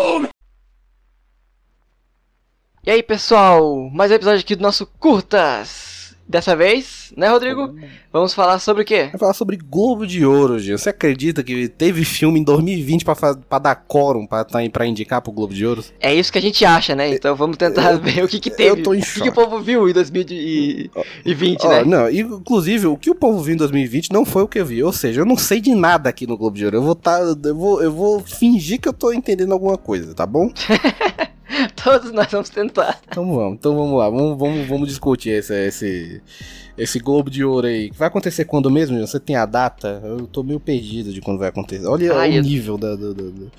home! E aí, pessoal, mais um episódio aqui do nosso Curtas. Dessa vez, né, Rodrigo? Vamos falar sobre o quê? Vai falar sobre Globo de Ouro, Gil. Você acredita que teve filme em 2020 pra, fa- pra dar quórum pra, tá, pra indicar pro Globo de Ouro? É isso que a gente acha, né? Então vamos tentar ver o que que teve. eu tô em o que, choque. o povo viu em 2020, Ó, né? não, inclusive, o que o povo viu em 2020 não foi o que eu vi. Ou seja, eu não sei de nada aqui no Globo de Ouro. Eu vou, tá, eu vou, eu vou fingir que eu tô entendendo alguma coisa, tá bom? Todos nós vamos tentar. Então vamos, então vamos lá. Vamos, vamos, vamos discutir esse, esse, esse Globo de Ouro aí. Vai acontecer quando mesmo? Você tem a data? Eu tô meio perdido de quando vai acontecer. Olha Ai, o eu- nível da, do, do- do-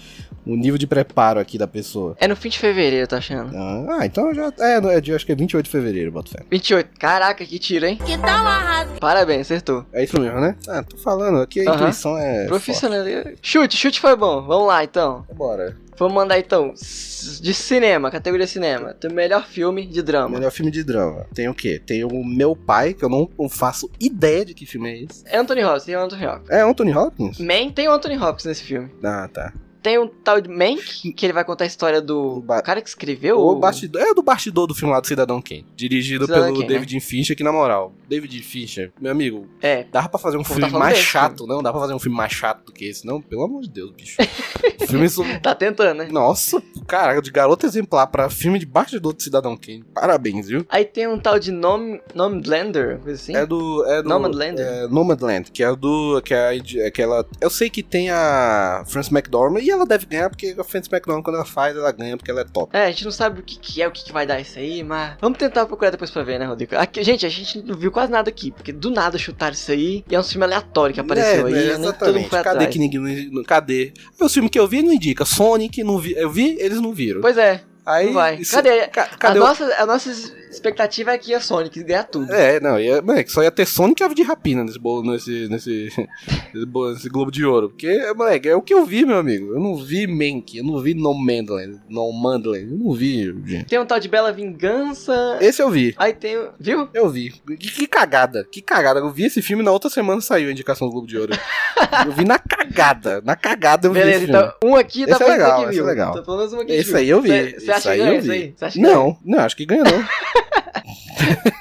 o nível de preparo aqui da pessoa. É no fim de fevereiro, tá achando? Ah, ah, então já. É, é acho que é 28 de fevereiro, boto fé. 28. Caraca, que tiro, hein? Que tal arrasa? Parabéns, acertou. É isso mesmo, né? Ah, tô falando, aqui a Aham. intuição é. Profissional. Chute, chute foi bom. Vamos lá, então. Bora. Vamos mandar, então, de cinema, categoria cinema. Tem o melhor filme de drama. Melhor filme de drama. Tem o quê? Tem o Meu Pai, que eu não não faço ideia de que filme é esse. É Anthony Hopkins, tem o Anthony Hopkins. É Anthony Hopkins? Man tem o Anthony Hopkins nesse filme. Ah, tá. Tem um tal de Mank, que ele vai contar a história do ba- cara que escreveu. O bastidor, é do bastidor do filme lá do Cidadão Kane. Dirigido Cidadão pelo Kane, né? David Fincher, que na moral, David Fincher, meu amigo, É. dava pra fazer um tá filme falando mais desse chato, não? Dá pra fazer um filme mais chato do que esse, não? Pelo amor de Deus, bicho. Filme sobre... Tá tentando, né? Nossa, cara, de garoto exemplar pra filme de bastidor do Cidadão Kane. Parabéns, viu? Aí tem um tal de Nom Nomadlander, coisa assim. É do. É do Nomadland? É, Nomadland, que é do. Que é aquela. Eu sei que tem a Frances McDormand ela deve ganhar, porque a Frances McDormand, quando ela faz, ela ganha porque ela é top. É, a gente não sabe o que, que é, o que, que vai dar isso aí, mas vamos tentar procurar depois pra ver, né, Rodrigo? Aqui, gente, a gente não viu quase nada aqui, porque do nada chutaram isso aí e é um filme aleatório que apareceu É, aí, mundo foi Cadê atrás. que ninguém. Cadê? Os filmes que eu vi não indica. Sonic, não vi, eu vi, eles não viram. Pois é, Aí. vai. isso- Cadê? ca- A cadê o- nossa, a nossa expectativa é que a Sonic ganhar tudo. É, não, ia, moleque, só ia ter Sonic e Ave de Rapina nesse, bolo, nesse, nesse, nesse, bolo- nesse Globo de Ouro. Porque, moleque, é o que eu vi, meu amigo. Eu não vi Mank, eu não vi No Mandland, No Mandland, eu não vi, gente. Tem um tal de Bela Vingança. Esse eu vi. Aí tem. Viu? Eu vi. Que, que cagada, que cagada. Eu vi esse filme na outra semana saiu a indicação do Globo de Ouro. eu vi na cagada. Na cagada eu vi Beleza, esse filme. então um aqui dá Esse é pra dizer legal, que esse viu. é legal. Então, pelo menos um aqui Esse viu. aí eu vi. Esse acha aí que ganha vi. aí? Não, não, acho que ganha não.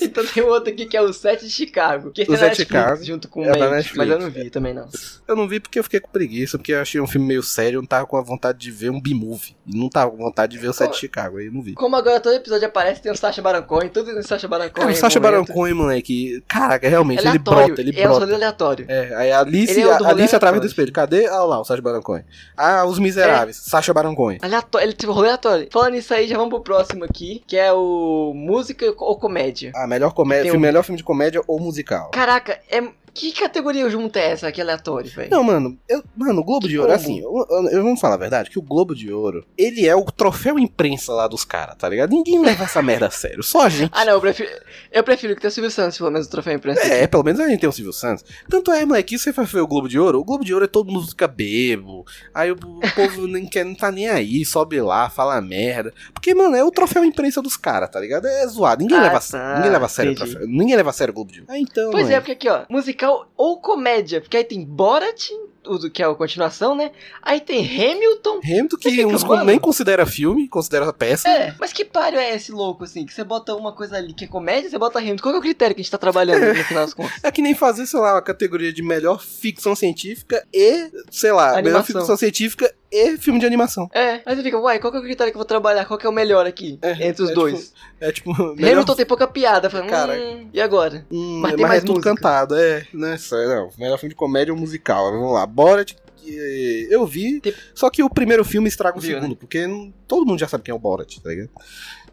Então tem outro aqui que é o Sete de Chicago. Que O é da Sete de Netflix, Chicago. junto com o É Netflix. mas eu não vi também não. Eu não vi porque eu fiquei com preguiça, porque eu achei um filme meio sério, eu não tava com a vontade de ver um B-movie. Não tava com vontade de ver o Sete de Chicago, aí eu não vi. Como agora todo episódio aparece, tem o Sacha Baron Cohen, tudo tem o Sacha Baron Cohen. É, o Sacha Baron. Cohen, moleque, caraca, realmente, ele brota, ele é um rolê brota. aleatório. É, aí a Alice, é o a rolê Alice através do espelho. Cadê? Ah lá, o Sacha Baron Cohen. Ah, Os Miseráveis, Sacha Baron Cohen. Aleatório, ele tipo rolê aleatório. Falando nisso aí, já vamos pro próximo aqui, que é o música ou comédia. Ah, melhor, comédia, filme, um- melhor filme de comédia ou musical. Caraca, é que categoria junta é essa que é aleatório, velho? Não, mano, eu, mano, o Globo de Ouro, Como? assim, eu, eu, eu vamos falar a verdade, que o Globo de Ouro, ele é o troféu imprensa lá dos caras, tá ligado? Ninguém leva essa merda a sério, só a gente. Ah, não, eu prefiro, eu prefiro que tenha o Silvio Santos, pelo menos o troféu imprensa. É, pelo menos a gente tem o Silvio Santos. Tanto é, moleque, que você vai ver o Globo de Ouro, o Globo de Ouro é todo mundo fica bebo. Aí o, o povo nem quer, não tá nem aí, sobe lá, fala merda. Porque, mano, é o troféu imprensa dos caras, tá ligado? É zoado. Ninguém, Ah, leva, tá, ninguém leva a sério o entendi. troféu. Ninguém leva a sério o Globo de Ouro. Ah, então. Pois é, porque aqui, ó, musical ou comédia, porque aí tem Borat, o que é a continuação, né? Aí tem Hamilton. Hamilton, que fica, uns mano. nem considera filme, considera peça. É, mas que páreo é esse louco, assim? Que você bota uma coisa ali que é comédia, você bota Hamilton. Qual é o critério que a gente tá trabalhando no final das contas? É que nem fazer, sei lá, uma categoria de melhor ficção científica e, sei lá, melhor Animação. ficção científica e filme de animação. É, aí você fica, uai, qual que é o critério que eu vou trabalhar? Qual que é o melhor aqui? É, entre os é dois? É tipo, melhor Hamilton tem pouca piada. Fala, Cara. hum, e agora? Hum, Mas mas tem mais é tudo música. cantado, é, né? Só- Não, melhor filme de comédia ou musical. Vamos lá, Borat, que eu vi, só que o primeiro filme estraga o Viu, segundo, porque não- todo mundo já sabe quem é o Borat, tá ligado?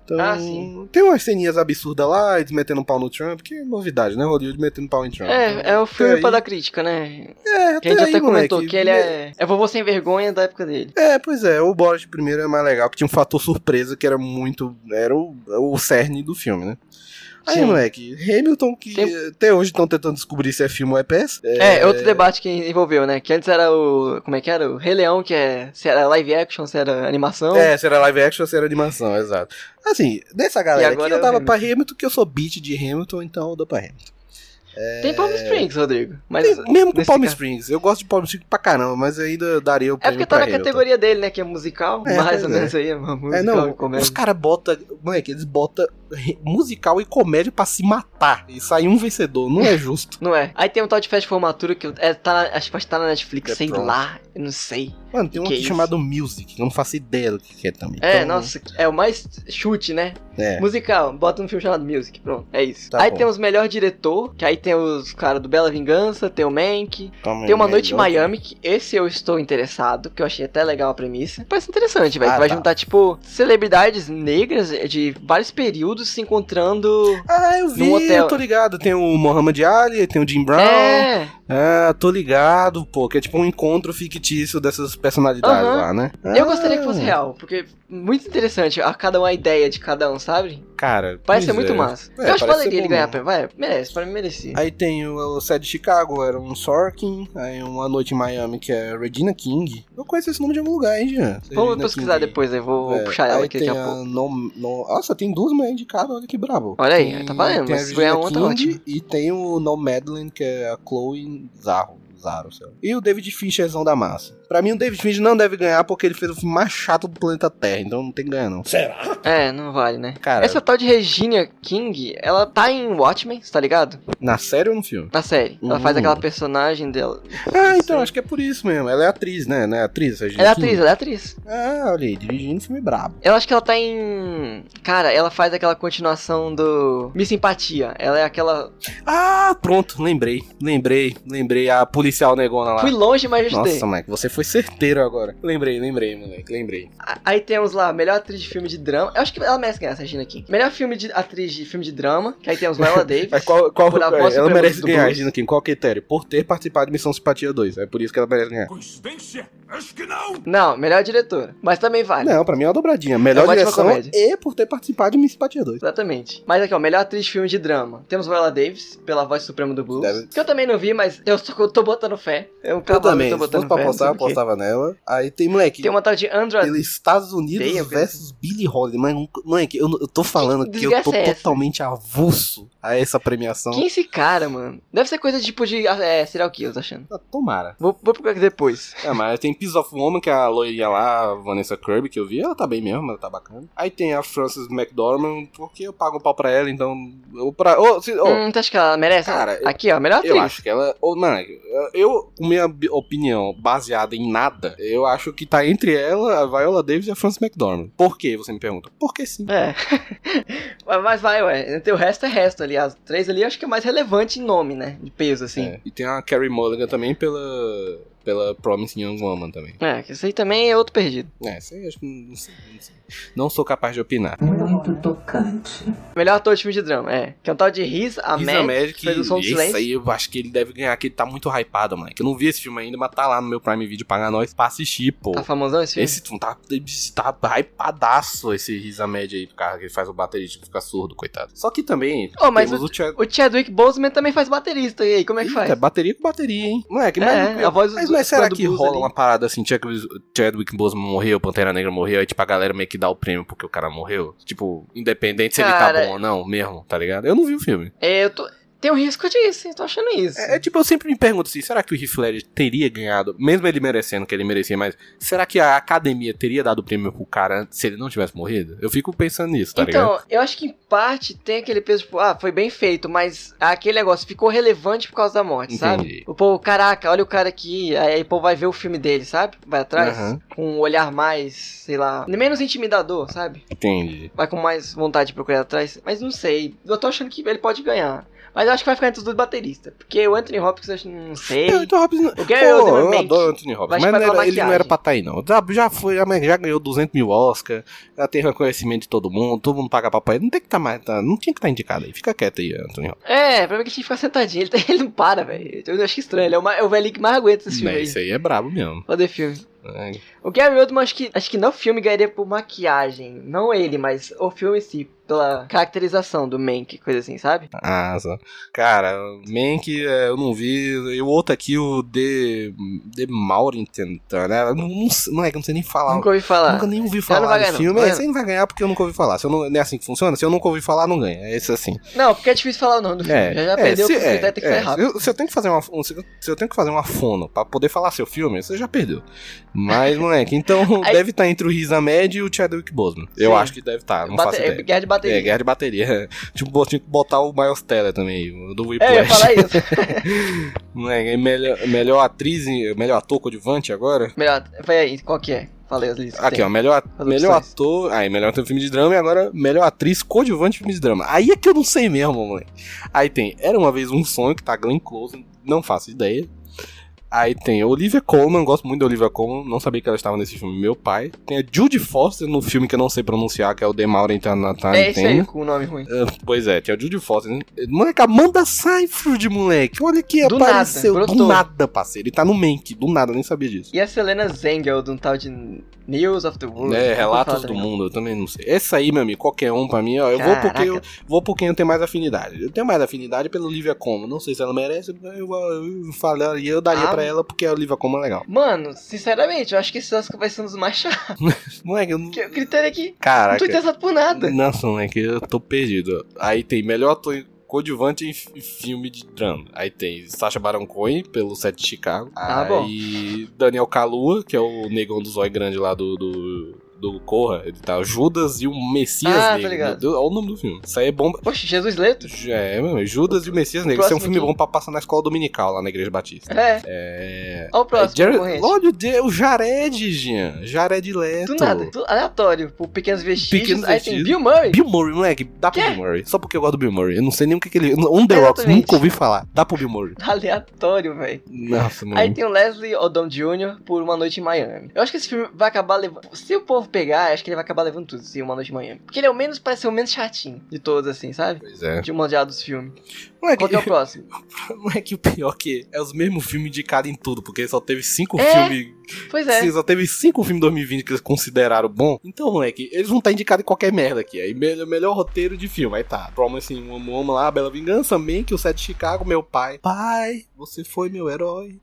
Então, Ah, tem umas ceninhas absurdas lá, eles metendo um pau no Trump, que é novidade, né? Hollywood metendo pau em Trump. É, Então, é o filme até pra aí- dar crítica, né? É, Que a gente aí, até comentou moleque, que ele é. É vovô sem vergonha da época dele. É, pois é, o Borat primeiro é mais legal, que tinha um fator surpresa que era muito. Era o, o cerne do filme, né? Aí, Sim. moleque, Hamilton, que Tem- até hoje estão tentando descobrir se é filme ou é peça. É, é outro debate que envolveu, né? Que antes era o. Como é que era? O Rei Leão, que é. Se era live action, se era animação. É, se era live action se era animação, exato. Assim, dessa galera agora aqui, é eu dava Hamilton. pra Hamilton, que eu sou beat de Hamilton, então eu dou pra Hamilton. Tem Palm Springs, Rodrigo. Mas Tem- mesmo com Palm caso- Springs. Eu gosto de Palm Springs pra caramba, mas ainda daria o É porque tá na Hamilton. categoria dele, né? Que é musical. É, mais ou é. menos aí, uma musical É, não, os caras botam. Moleque, eles botam musical e comédia pra se matar. E sair um vencedor. Não é justo. Não é. Aí tem um tal de festa de formatura que é, tá acho que pode estar na Netflix, The sei Prom. lá. Eu não sei. Mano, tem um aqui isso? chamado Music, que eu não faço ideia do que é também. É, Então, nossa, é o mais chute, né? É. Musical, bota um filme chamado Music, pronto, é isso. Tá aí bom. tem os melhor diretor, que aí tem os caras do Bela Vingança, tem o Mank, Toma tem Uma Noite em. Miami, que esse eu estou interessado, que eu achei até legal a premissa. Parece interessante, velho, Ah, que vai tá. juntar, tipo, celebridades negras de vários períodos se encontrando... Ah, eu vi, hotel. eu tô ligado. Tem o Muhammad Ali, tem o Jim Brown. É, Ah, tô ligado, pô. Que é tipo um encontro fictício dessas personalidades lá, né? eu gostaria que fosse Ah, real, porque muito interessante, a cada uma a ideia de cada um, sabe? Cara, Parece ser pois muito é. massa. É, eu acho valeria ele ganhar, prêmio. vai, merece, pra mim merecia. Aí tem o, o set de Chicago, era um Sorkin. Aí uma noite em Miami, que é Regina King. Eu conheço esse nome de algum lugar, hein, Jean? Vamos Regina pesquisar King. depois aí, vou, vou É, puxar ela aí aqui daqui tem a pouco. No, no- Nossa, tem duas mulheres indicadas, olha que brabo. Olha aí, Tem- tá valendo, a mas se ganhar uma, tá ótimo. E tem o No Madeline, que é a Chloe Zarro. Zaro, sei lá. E o David Fincherzão da massa. Pra mim, o David Fincher não deve ganhar porque ele fez o filme mais chato do planeta Terra, então não tem que ganhar, não. É, não vale, né? Cara, Essa tal de Regina King, ela tá em Watchmen, tá ligado? na série ou no filme? Na série. Ela faz Uhum. aquela personagem dela. Ah, então, Sim. acho que é por isso mesmo. Ela é atriz, né? Não é atriz, Regina Ela é King? atriz, ela é atriz. Ah, olha aí, dirigindo filme brabo. Eu acho que ela tá em. Cara, ela faz aquela continuação do. Miss Simpatia. Ela é aquela. Ah, pronto, lembrei, lembrei, lembrei a policial negona lá. Fui longe, mas ajudei. Nossa, moleque, você foi certeiro agora. Lembrei, lembrei, moleque, lembrei. Aí temos lá, melhor atriz de filme de drama. Eu acho que ela merece ganhar essa Regina King. Melhor filme de atriz de filme de drama. Que aí temos Viola Davis. Mas qual, qual, Por A Voz ela merece do ganhar. Regina King, qual critério? Por ter participado de Missão Simpatia 2, é por isso que ela merece ganhar. Coincidência? Acho que não. Não, melhor diretora. Mas também vale. Não, pra mim é uma dobradinha. Melhor É direção comédia. e por ter participado de Miss Simpatia 2. Exatamente. Mas aqui, ó, melhor atriz de filme de drama. Temos Viola Davis, pela voz suprema do blues. Deve- Que eu também não vi, mas eu tô, eu tô botando fé. É um Eu que também, eu tô botando fé. eu quê. Apostava nela. Aí tem, moleque, Tem uma tal de Andra. Estados Unidos eu versus Billie Holiday. Mas, moleque, eu, eu tô falando Que que, eu tô é totalmente avulso a essa premiação. Quem é esse cara, mano? Deve ser coisa tipo de é, serial killer, eu tô achando. Ah, Tomara. Vou, vou procurar aqui depois. É, mas tem Piece of Woman, que é a loirinha lá, a Vanessa Kirby, que eu vi. Ela tá bem mesmo, ela tá bacana. Aí tem a Frances McDormand, porque eu pago um pau pra ela, então... Eu, pra, ô, se- ô, Hum, tu acha que ela merece? Cara, aqui, ó, melhor atriz. Eu acho que ela. ô, Mano, eu, com minha opinião baseada em nada, eu acho que tá entre ela, a Viola Davis e a Frances McDormand. Por quê? Você me pergunta. Porque sim. É. Mas- vai, ué. O resto é resto ali. As três ali acho que é mais relevante em nome, né? De peso, assim. É. E tem a Carrie Mulligan também pela. Pela Promising Young Woman também. É, que isso aí também é outro perdido. É, isso aí acho que não, não sei, não sei. Não sou capaz de opinar. Muito tocante. Melhor ator de filme de drama, é. Que é um tal de Riz Riz Ahmed, que fez o Som do esse Silêncio. aí eu acho que ele deve ganhar, que ele tá muito hypado, mano. Que eu não vi esse filme ainda, mas tá lá no meu Prime Video pagar nós pra assistir, pô. Tá famosão esse filme? Esse filme tá, tá hypadaço, esse Riz Ahmed aí, do cara que ele faz o baterista que fica surdo, coitado. Só que também, Oh, mas temos o, Chad... O Chadwick Boseman também faz baterista. E aí, como é que faz? Eita, bateria com bateria, hein? Moleque, mas, É, a voz do- mas, mas será que rola ali. uma parada assim, Chadwick, Chadwick Boseman morreu, Pantera Negra morreu, aí tipo a galera meio que dá o prêmio porque o cara morreu? Tipo, independente se ele Cara, tá bom ou não, mesmo, tá ligado? Eu não vi o filme. É, eu tô... Tem um risco disso, tô achando isso. É, é, tipo, eu sempre me pergunto assim, será que o Heath Ledger teria ganhado, mesmo ele merecendo que ele merecia, mas será que a academia teria dado o prêmio pro cara se ele não tivesse morrido? Eu fico pensando nisso, tá ligado? então, eu acho que em parte tem aquele peso, tipo, ah, foi bem feito, mas aquele negócio ficou relevante por causa da morte, sabe? Entendi. O povo, caraca, olha o cara aqui, aí o povo vai ver o filme dele, sabe? Vai atrás, Aham. com um olhar mais, sei lá, menos intimidador, sabe? Entendi. Vai com mais vontade de procurar atrás, mas não sei, eu tô achando que ele pode ganhar. Mas eu acho que vai ficar entre os dois bateristas, porque o Anthony Hopkins eu não sei. Eu, então, Hopkins, O Gary Pô, Oldman eu adoro Anthony Hopkins, mas não era- ele não era pra estar aí, não. Já, já foi, já, ganhou 200 mil Oscar, já tem reconhecimento de todo mundo, todo mundo paga papai. Não tem que estar mais, tá, não tinha que estar indicado aí. Fica quieto aí, Anthony Hopkins. É, pra mim que tinha que ficar sentadinho, ele, tá- ele não para, velho. Eu acho estranho, ele é o, é o velhinho que mais aguenta esse filme aí. Isso aí é brabo mesmo. Fazer filme. É. O Gary Oldman, acho que, acho que no filme ganharia por maquiagem. Não ele, mas o filme em si. Pela caracterização do Mank, coisa assim, sabe? Ah, só. Cara, Mank é, eu não vi. E o outro aqui, o The, The Maurington, né? Eu Não, não, sei- moleque, eu não sei nem falar. Nunca ouvi falar. Nunca nem ouvi não falar do ganhar, não. filme. É, não. Você não vai ganhar porque eu nunca ouvi falar. Se eu não, não é assim que funciona? Se eu nunca ouvi falar, não ganha. É isso assim. Não, porque é difícil falar o nome do filme. É, já já é, perdeu, se, porque é, vai ter que é, ser rápido. se eu- se eu tenho que fazer uma, um- se se eu tenho que fazer uma fono pra poder falar seu filme, você já perdeu. Mas, moleque, então Aí- deve estar entre o Riz Ahmed e o Chadwick Boseman. Eu acho que deve estar, não Bate- faço é ideia. de bateria. É, guerra de bateria. tipo, tinha que botar o Miles Teller também, do É, eu ia Whiplash. falar isso. É melhor, melhor atriz, melhor ator coadjuvante agora? Melhor, vai aí, qual que é? Falei as listas. Aqui, tem. ó, melhor, As melhor opções. ator. Aí, melhor ator filme de drama e agora melhor atriz coadjuvante filme de drama. Aí é que eu não sei mesmo, moleque. Aí tem Era uma vez um sonho, que tá Glenn Close, não faço ideia. Aí tem a Olivia Colman, gosto muito da Olivia Colman, não sabia que ela estava nesse filme, meu pai. Tem a Judy Foster no filme que eu não sei pronunciar, que é o The Maureen Time. É esse aí, com o nome ruim. Ah, Pois é, tinha a Judy Foster. né? Moleque, Amanda Seyfried, moleque. Olha que Do apareceu. nada, do nada, parceiro. Ele tá no Mank, do nada, nem sabia disso. E a Selena Zengel, de um tal de News of the World. É, Nunca Relatos do falar Mundo, eu também não sei. Esse aí, meu amigo, qualquer um pra mim, ó. Eu vou porque eu, vou por quem eu tenho mais afinidade. Eu tenho mais afinidade pela Olivia Colman. Não sei se ela merece, eu, eu, eu falaria, eu daria Ah. pra ela porque a Olivia Colman é legal. Mano, sinceramente, eu acho que esse Oscar vai ser um dos mais chatos. Moleque, eu não. Porque o critério aqui não Caraca. tô interessado por nada. Nossa, moleque, eu tô perdido. Aí tem melhor ator coadjuvante em fi- filme de drama. Aí tem Sacha Baron Cohen, pelo set de Chicago. Ah, Aí Daniel Kalua, que é o negão do zóio grande lá do... do... Do Corra, ele tá Judas e o Messias Ah, tá Negro. ligado. Do- Olha o nome do filme. Isso aí é bom. Poxa, Jesus Leto? É, mano, Judas e o Messias Negro. Isso é um filme bom pra passar na escola dominical lá na Igreja Batista. É. É. Olha o próximo, Jared- concorrente. Olha o de- o Jared, Jean. Jared Leto. Do nada, tudo aleatório. Por pequenos vestígios. Pequenos aí tem vestígios. Bill Murray. Bill Murray, moleque, dá pro? Bill Murray. Só porque eu gosto do Bill Murray. Eu não sei nem o que, que ele. Um The Rocks, nunca ouvi falar. Dá pro Bill Murray. Aleatório, velho. Nossa, mano. Aí tem o Leslie Odom Jr. por Uma Noite em Miami. Eu acho que esse filme vai acabar levando. Se o povo pegar, acho que ele vai acabar levando tudo, se Uma Noite em Miami. Porque ele é o menos, parece ser o menos chatinho de todos, assim, sabe? Pois é. De uma dos filmes. Moleque, Qual que é o próximo? moleque, o pior que é os mesmos filmes indicados em tudo, porque só teve cinco É. filmes. Pois é. Sim, Só teve cinco filmes em 2020 que eles consideraram bom. Então, moleque, eles vão estar indicados em qualquer merda aqui. Aí, melhor, melhor roteiro de filme. Aí tá. Promising assim, um Woman lá, Bela Vingança, Mank, o Set de Chicago, meu pai. Pai, você foi meu herói.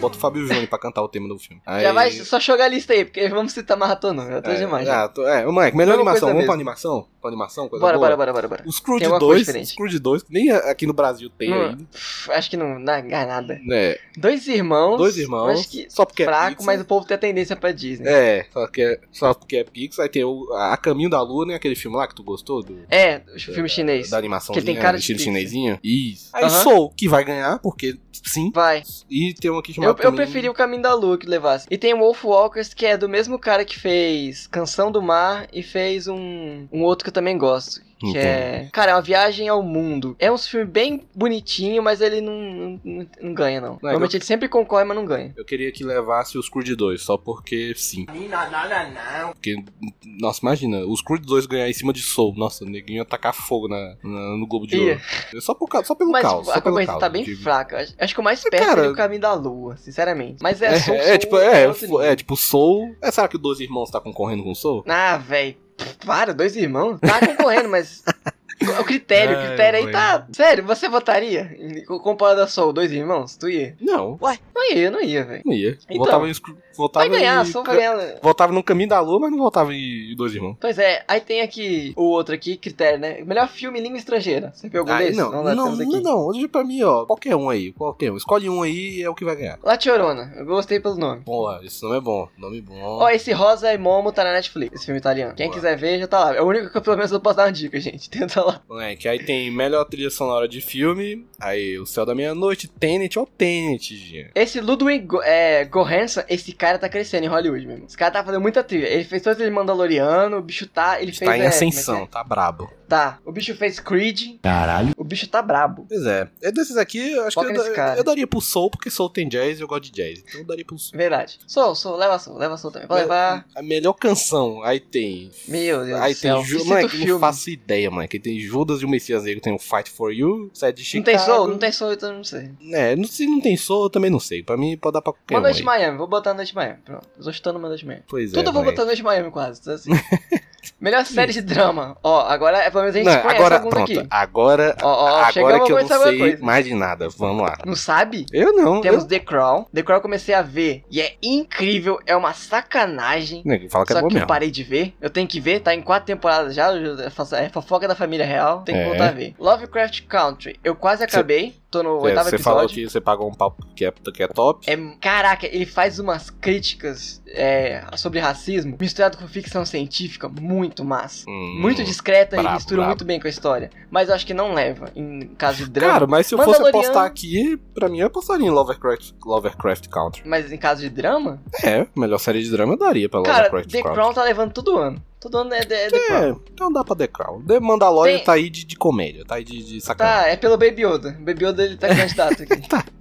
Bota o Fábio Júnior pra cantar o tema do filme. Aí... Já vai, só joga a lista aí, porque vamos citar maratona. Eu tô É, demais. ah, tô- é, moleque, melhor animação. Vamos pra animação? Pra animação? Coisa Bora, boa? bora, bora, bora, bora. O Scrooge Tem alguma coisa 2, diferente. Scrooge 2, que nem aqui no Brasil tem Não, ainda. acho que não dá nada. É, Dois irmãos. dois irmãos. Acho que só porque é fraco, Pixar. mas o povo tem a tendência pra Disney. É, só, que é, só porque é Pixar. Aí tem o A Caminho da Lua, né? Aquele filme lá que tu gostou? Do, É, o filme chinês. Da animação Que tem cara de estilo chinesinho. Isso. Aí Aham. Soul, que vai ganhar, porque sim. Vai. E tem um aqui Eu, chamado eu também- preferi o Caminho da Lua que levasse. E tem o Wolf Walkers, que é do mesmo cara que fez Canção do Mar e fez um, um outro que eu também gosto. Que Entendo. é. Cara, é uma viagem ao mundo. É um filme bem bonitinho, mas ele não, não, não- não ganha, não. Normalmente ele sempre concorre, mas não ganha. Eu queria que levasse o Scrooge 2, só porque sim. Porque, nossa, imagina, o Scrooge 2 ganhar em cima de Soul. Nossa, o neguinho ia tacar fogo na, na- no Globo de. Ouro. Só, por, só pelo Mas caos. a Só pelo concorrência tá eu bem digo. fraca. Acho- Acho que o mais Mas, perto cara- é o Caminho da Lua, sinceramente. Mas é, É, Soul, é, Soul tipo, é, outro fo- nível. é, tipo, Soul. É, será que o Dois Irmãos tá concorrendo com o Soul? Ah, velho. Para, dois irmãos. Tá concorrendo, mas. O critério, o critério aí tá. Sério, você votaria? em- Comparado a Soul, dois irmãos? Tu ia? Não, Não ia, não ia, velho. não ia. Então, votava em, votava Vai ganhar, em, Soul vai ganhar. Votava no Caminho da Lua, mas não votava em Dois Irmãos. Pois é, aí tem aqui o outro aqui, critério, né? Melhor filme em língua estrangeira. Você viu algum Aí, desses? não, não, não, aqui. não, hoje pra mim, ó, qualquer um aí, qualquer um. Escolhe um aí e é o que vai ganhar. La Chorona, eu gostei pelo nome. Porra, esse nome é bom, nome bom. Ó, esse Rosa e Momo tá na Netflix, esse filme italiano. Quem Boa. quiser ver, já tá lá. É o único que eu, pelo menos eu posso dar uma dica, gente. Tenta lá. Moleque, aí tem melhor trilha sonora de filme, aí O Céu da Meia-Noite, Tenet, ó Tenet, gente. Esse Ludwig é, Goransson, esse cara tá crescendo em Hollywood mesmo. Esse cara tá fazendo muita trilha. Ele fez todo ele Mandaloriano, o bicho tá. Ele fez. Tá em é, ascensão, é que tá brabo. é? Tá. O bicho fez Creed. Caralho. O bicho tá brabo. Pois é, é desses aqui, eu acho Foca que eu, cara. eu daria pro Soul, porque Soul tem jazz e eu gosto de jazz. Então eu daria pro Soul. Verdade. Sou, sou, leva sou, leva sou também. Pode levar. A melhor canção, aí tem. Meu Deus Aí do céu. tem. Ju... Cita Moleque, não faço ideia, moleque. Tem tem Judas e o Messias Negro, tem o Fight for You, Sete de Não Chicago. tem soul? Não tem soul, então eu não sei. É, não- se não tem Soul, eu também não sei. Pra mim, pode dar pra qualquer Uma um noite em Miami, vou botar Noite Miami. Pronto, eu tô chutando uma Noite Miami. Pois Tudo é, eu vou botar Noite Miami quase, então assim. Melhor série de drama. Ó, agora é pelo menos a gente Não, conhece agora, alguns pronto. aqui. Agora, Ó, ó, agora que eu não sei coisa. mais de nada. Vamos lá. Não sabe? Eu não. Temos eu... The Crown. The Crown eu comecei a ver e é incrível, é uma sacanagem. Fala que é Só bom que eu mesmo. parei de ver. Eu tenho que ver, tá em quatro temporadas já. eu- É é fofoca da família real. Tem que É. voltar a ver. Lovecraft Country. Eu quase acabei. Tô no Você, oitavo você falou episódio. que você pagou um papo que é, que é top. É, caraca, ele faz umas críticas é, sobre racismo misturado com ficção científica muito massa. Hum, Muito discreta e mistura muito bem com a história. Mas eu acho que não leva em caso de drama. Cara, mas se eu fosse apostar aqui, pra mim eu apostaria em Lovecraft, Lovecraft Country. Mas em caso de drama, É, melhor série de drama eu daria pra cara, Lovecraft The Country. Crown tá levando todo ano. Todo ano é, The- é The Crown. É, então dá pra The Crown. The Mandalorian Tem- tá aí de, de comédia, tá aí de, de sacanagem. Tá, é pelo Baby Yoda. Baby Yoda ele tá candidato aqui.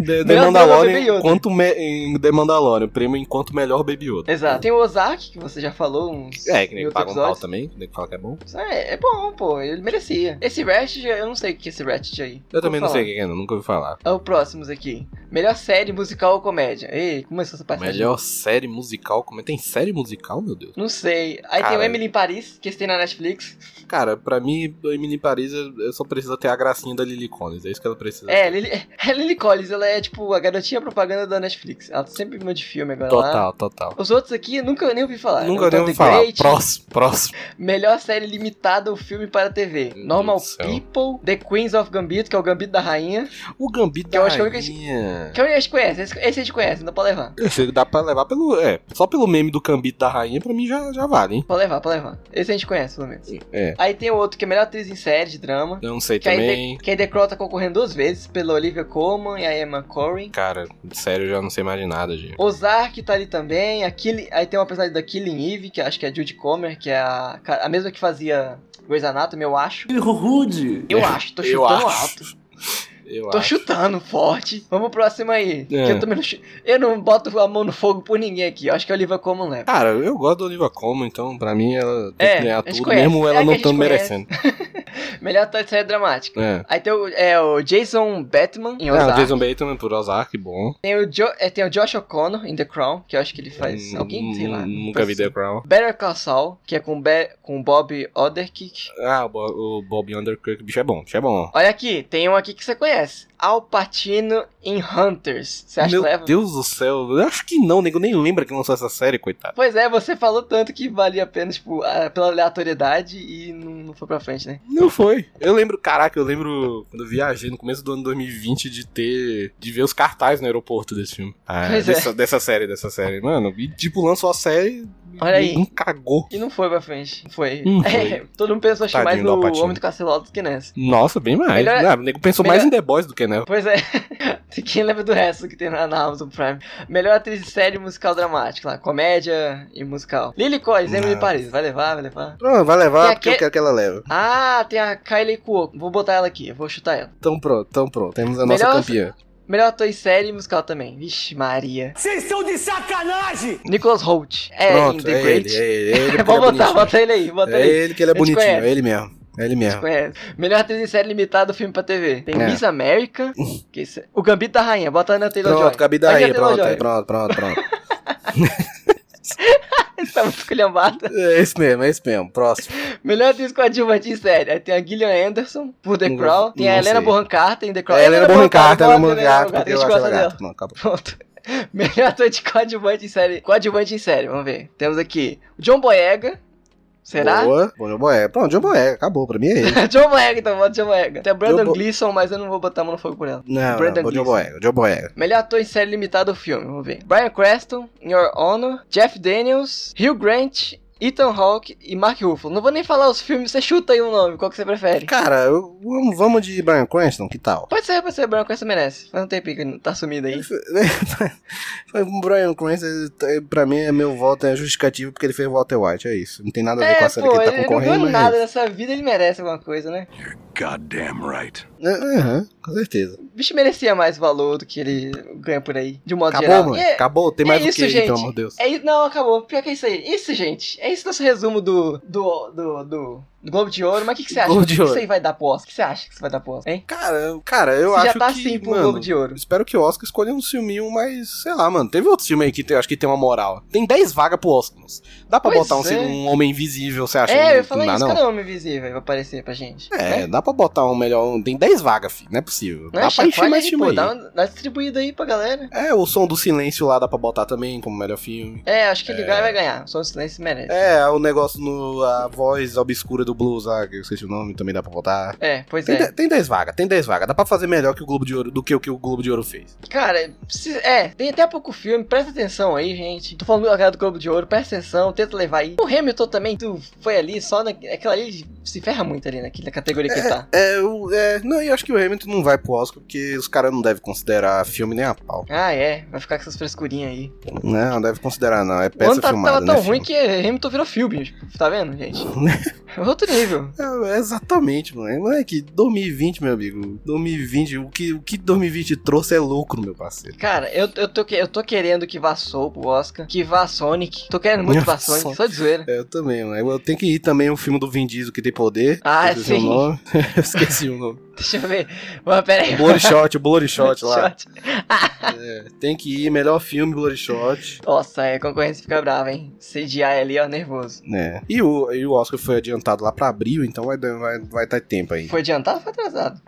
The, The drama Baby Mandalorian, Yoda. enquanto me, em The Mandalorian, prêmio enquanto melhor Baby Yoda. Exato. Tem o Ozark, que você já falou uns É, que em nem paga um pau também, que nem fala que é bom. Isso É, é bom, pô. Ele merecia. Esse Ratchet, eu não sei o que é esse Ratchet aí. Eu também não Vou sei o falar. que é, não, nunca ouvi falar. É o próximos aqui. Melhor série musical ou comédia? Ei, começou essa parte. Melhor série musical, como é? Tem série musical, meu Deus? Não sei. Aí tem Cara. o Emily em Paris, que tem na Netflix. Cara, pra mim, Emily em Paris, eu eu só preciso ter a gracinha da Lily Collins, é isso que ela precisa. É, Lily, é Lily Collins, ela é tipo a garotinha propaganda da Netflix. Ela sempre me de filme agora lá. Total, total. Os outros aqui eu nunca nem ouvi falar. Nunca Então, nem ouvi falar. Great, Próximo, próximo. Melhor série limitada ou filme para TV. Normal céu. People, The Queens of Gambito, que é o Gambito da Rainha. O Gambito Que eu da acho que é Rainha. Que a gente conhece, esse, esse a gente conhece, não pode levar. Esse dá pra levar pelo. É, só pelo meme do Gambito da Rainha, pra mim já, já vale, hein? Pode levar, pode levar. Esse a gente conhece, pelo menos. É. Aí tem o outro que é melhor atriz em série de drama. Eu não sei Que aí, também. The, que aí The Crow tá concorrendo duas vezes, pela Olivia Colman e a Emma Corrin. Cara, sério, eu já não sei mais de nada, gente. Ozark tá ali também. A Killing- aí tem uma personagem da Killing Eve, que acho que é a Judy Comer, que é a, a mesma que fazia Grey's Anatomy, eu acho. Rude. Eu acho, tô É, Eu chutando acho. alto. Eu Tô acho. chutando forte. Vamos pro próximo aí. É. Que eu não chu- Eu não boto a mão no fogo por ninguém aqui. Eu acho que a Olivia Colman leva. Cara, eu gosto da Olivia Colman, então pra mim ela tem É, que ganhar tudo, conhece. mesmo É ela que não estando merecendo. Melhor ator de série dramática. É. Aí tem o, é, o Jason Bateman em Ozark. o Jason Bateman por Ozark, bom. Tem, o jo é, tem o Josh O'Connor em The Crown, que eu acho que ele faz. Hum, Alguém, sei lá. Nunca vi The Crown. Better Call Saul, que é com, Be com Bob Odenkirk. Ah, o, Bo- o Bob Underkirk, bicho é bom, bicho é bom. Olha aqui, tem um aqui que você conhece. Al Pacino em Hunters. Você acha Meu que leva? Deus do céu, eu acho que não, nego nem lembra que lançou essa série, coitado. Pois é, você falou tanto que valia a pena, tipo, a- pela aleatoriedade e não, não foi pra frente, né? Não foi. Eu lembro, caraca, eu lembro quando eu viajei no começo do ano 2020 de ter. de ver os cartazes no aeroporto desse filme. Ah, é. dessa, dessa série, dessa série. Mano, e tipo, lançou a série. Olha aí. Não cagou. E não foi pra frente. Não foi. Não foi. É, todo mundo pensou mais Tadinho do no Al Pacino. Homem do Castelo do que nessa. Nossa, bem mais. Melhor- Ah, o nego pensou melhor- mais em The Boys do que nela. Pois é. Quem lembra do resto que tem na, na Amazon Prime? Melhor atriz de série musical dramática lá. Comédia e musical. Lily Collins, Emily Não. Paris. Vai levar, vai levar. Pronto, vai Tem levar porque aque- eu quero que ela leve. Ah, tem a Kylie Cuoco. Vou botar ela aqui. Vou chutar ela. Então pronto, então pronto. Temos a nossa Melhor- campeã. Melhor ator em série e musical também. Vixe, Maria. Vocês estão de sacanagem! Nicholas Holt. É, em Pronto, The é Great. ele, é ele, é ele. Vamos ele é botar, bota ele aí, bota É ele. ele que ele é A bonitinho, conhece. é ele mesmo. É ele mesmo. Melhor atriz em série limitada, filme pra TV. Tem É. Miss América. que isso é- O Gambito da Rainha. Bota na Taylor Joy. Pronto, Gabi da Vai Rainha, Taylor pronto, Joy. é, pronto, pronto, pronto. tá muito esculhambada. É esse mesmo, é esse mesmo. Próximo. Melhor atriz coadjuvante em série. Aí tem a Gillian Anderson, por The Crown. Tem a Helena. Bonham Carter em The Crown. É, Helena Bonham Carter, Helena Bonham bota Carter, a eu ela dela. Não, acabou. Pronto. Melhor ator de coadjuvante em série. Coadjuvante em série, vamos ver. Temos aqui o John Boyega. Será? Boa. Bom, John Boyega. Pronto, John Boyega, acabou. Pra mim é ele. John Boyega, então, bota John Boyega. Tem a Brandon Bo- Gleeson, mas eu não vou botar a mão no fogo por ela. Não, Brandon não, John. Boyega, John Boyega. Melhor ator em série limitada do filme, vamos ver. Brian Creston, In Your Honor, Jeff Daniels, Hugh Grant, Ethan Hawke e Mark Ruffalo. Não vou nem falar os filmes, você chuta aí um nome, qual que você prefere? Cara, eu- vamos, vamos de Brian Cranston, que tal? Pode ser, pode ser, Brian Creston merece. Faz um tempinho que ele tá sumido aí. Foi com o Brian Cranston, eh, pra mim, é meu voto é justificativo porque ele fez Walter White, é isso. Não tem nada a ver com É, a série pô, que ele ele tá não concorrendo, ganhou mas... nada nessa vida, ele merece alguma coisa, né? Goddamn right. É, Aham, com certeza. O bicho merecia mais valor do que ele ganha por aí, de um modo Acabou, geral. E é- Acabou, tem é mais isso, do que gente. pelo amor de Deus. É isso, não, acabou. Pior que é isso aí. Isso, gente. É isso nosso resumo do. do. do do Globo de Ouro, mas o que, que você acha? Globo O que, de que Ouro. você vai dar pro Oscar? O que você acha que você vai dar pro Oscar, hein? Cara, cara, eu Você acho já tá que, assim pro mano, Globo de Ouro. Espero que o Oscar escolha um filminho mais, sei lá, mano. Teve outros filmes aí que tem- eu acho que tem uma moral. Tem 10 vagas pro Oscar. Dá pra Pois botar um, é. um Homem Invisível, você acha? É, eu não dá, isso, não? cadê o Homem Invisível? Vai aparecer pra gente. É, né? dá pra botar um melhor. um- Tem 10 vagas, filho. Não é possível. Não dá é pra encher mais aí, filme pô, aí. dá, uma- dá distribuída aí pra galera. É, o som do silêncio lá dá pra botar também como melhor filme. É, acho que ele ganha vai ganhar. O silêncio merece. É, o negócio no. A voz obscura do blues lá, que eu esqueci o nome, também dá pra botar. É, pois Tem, é. de- tem 10 vagas, tem 10 vagas. Dá pra fazer melhor que o Globo de Ouro do que o que o Globo de Ouro fez. Cara, é, tem até pouco filme, presta atenção aí, gente. Tô falando do Globo de Ouro, presta atenção, tenta levar aí. O Hamilton também, tu foi ali, só na, aquela ali se ferra muito ali naquela categoria que ele tá. É, o, é, não, eu acho que o Hamilton não vai pro Oscar porque os caras não devem considerar filme nem a pau. Ah, é, vai ficar com essas frescurinhas aí. Não, não deve considerar, não. É O peça ano tá, filmada, tava tão né, ruim filme? que Hamilton virou filme, tá vendo, gente? É Outro nível. É, exatamente, mano. Moleque, 2020, meu amigo. 2020, o que, o que 2020 trouxe é lucro, meu parceiro. Cara, eu, eu, tô, que- eu tô querendo que vá Soul pro Oscar, que vá Sonic. Tô querendo muito que vá Sonic. Só de zoeira. É, eu também, mano. Eu tenho que ir também o filme do Vin Diesel que tem poder. Ah, sim. O nome. Eu esqueci o nome. Deixa eu ver. Mas pera aí. Bloody Shot, o Bloody Shot lá. Shot. É, tem que ir, melhor filme, Bloody Shot. Nossa, é, a concorrência fica brava, hein? CGI ali, ó, nervoso. né? E o, e o Oscar foi adiantado lá pra abril, então vai, dar- vai, vai ter tempo aí. Foi adiantado ou foi atrasado?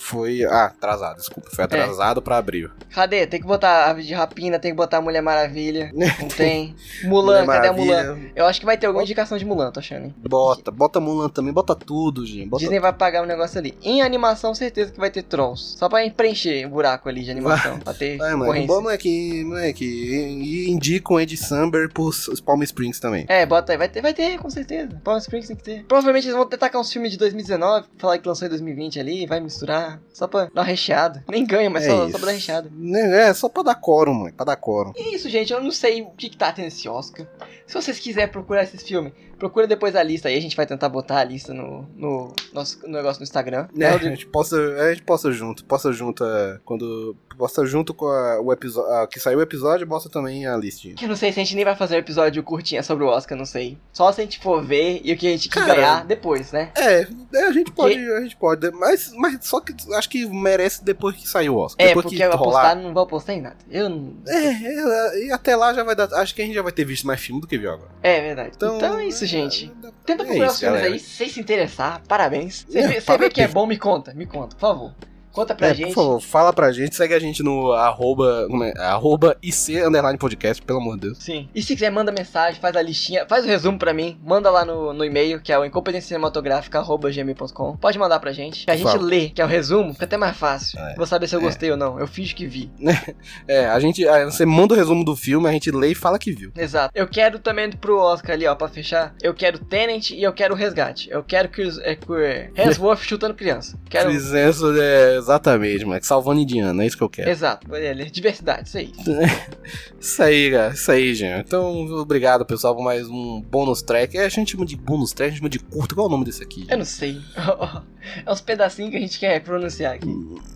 Foi. Ah, atrasado, desculpa. É. Foi atrasado pra abril. Cadê? Tem que botar Ave de Rapina, tem que botar Mulher Maravilha. Não tem. Mulher Mulan, cadê a Mulan? Maravilha. Eu acho que vai ter alguma indicação de Mulan, tô achando, hein? Bota, bota Mulan também, bota tudo, gente. Bota Disney vai pagar um negócio ali. Em animação, certeza que vai ter Trolls. Só pra preencher o buraco ali de animação. pra ter Ai, mano, concorrência. bom moleque, moleque, e, e indica o Ed Samber pros Palm Springs também. É, bota aí. Vai ter, vai ter, com certeza. Palm Springs tem que ter. Provavelmente eles vão ter tacar uns filmes de 2019, falar que lançou em 2020 ali, vai misturar. Só pra dar uma recheada. Nem ganha, mas É só, só pra dar recheada. Né, É, só pra dar quórum, mano, pra dar quórum. E é isso, gente. Eu não sei o que, que tá tendo esse Oscar. Se vocês quiserem procurar esses filmes, procura depois a lista aí. A gente vai tentar botar a lista no, no nosso no negócio no Instagram. Né, É, a gente posta, a gente posta junto, posta junto é, quando posta junto com a- o episódio, que saiu o episódio, posta também a listinha. Que eu não sei se a gente nem vai fazer um episódio curtinho sobre o Oscar, não sei. Só se a gente for ver e o que a gente quer Cara, ganhar depois, né? É, é, a gente pode, Porque- a gente pode, mas, mas só que acho que merece depois que sair o Oscar. É, depois porque que eu rolar. apostar não vou apostar em nada. Eu não. É, é, e até lá já vai dar, acho que a gente já vai ter visto mais filme do que viu agora. É verdade. Então, Então, é isso, gente. é, Tenta é procurar isso, os filmes galera. aí, se vocês se interessar, parabéns. Você É, vê, vê que é bom, me conta, me conta, por favor. Conta pra É, gente. por favor, fala pra gente, segue a gente no arroba, como é? arroba IC underline podcast, pelo amor de Deus. Sim. E se quiser, manda mensagem, faz a listinha, faz o resumo pra mim, manda lá no, no e-mail, que é o incompetenciacinematográfica.gmail.com. Pode mandar pra gente. Que a gente favor. lê, que é o resumo, fica até mais fácil. É. Vou saber se eu É. gostei ou não. Eu fiz que vi. É, a gente, você manda o resumo do filme, a gente lê e fala que viu. Exato. Eu quero também pro Oscar ali, ó, pra fechar. Eu quero Tenant e eu quero Resgate. Eu quero que, os- é, que o Hemsworth chutando criança. Quero. Chris Hemsworth é exatamente, moleque, salvando indiano, é isso que eu quero. Exato, ele- diversidade, isso aí. Isso aí, cara, isso aí, gente. Então, obrigado, pessoal, por mais um bônus track. É, a gente chama de bônus track, a gente chama de curto. Qual é o nome desse aqui? Eu não sei. É uns pedacinhos que a gente quer pronunciar aqui.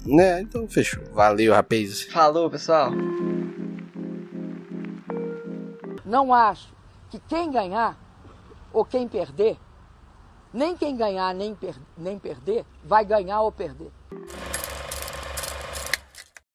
Né, então fechou. Valeu, rapaz. Falou, pessoal. Não acho que quem ganhar ou quem perder, nem quem ganhar nem, per- nem perder, vai ganhar ou perder.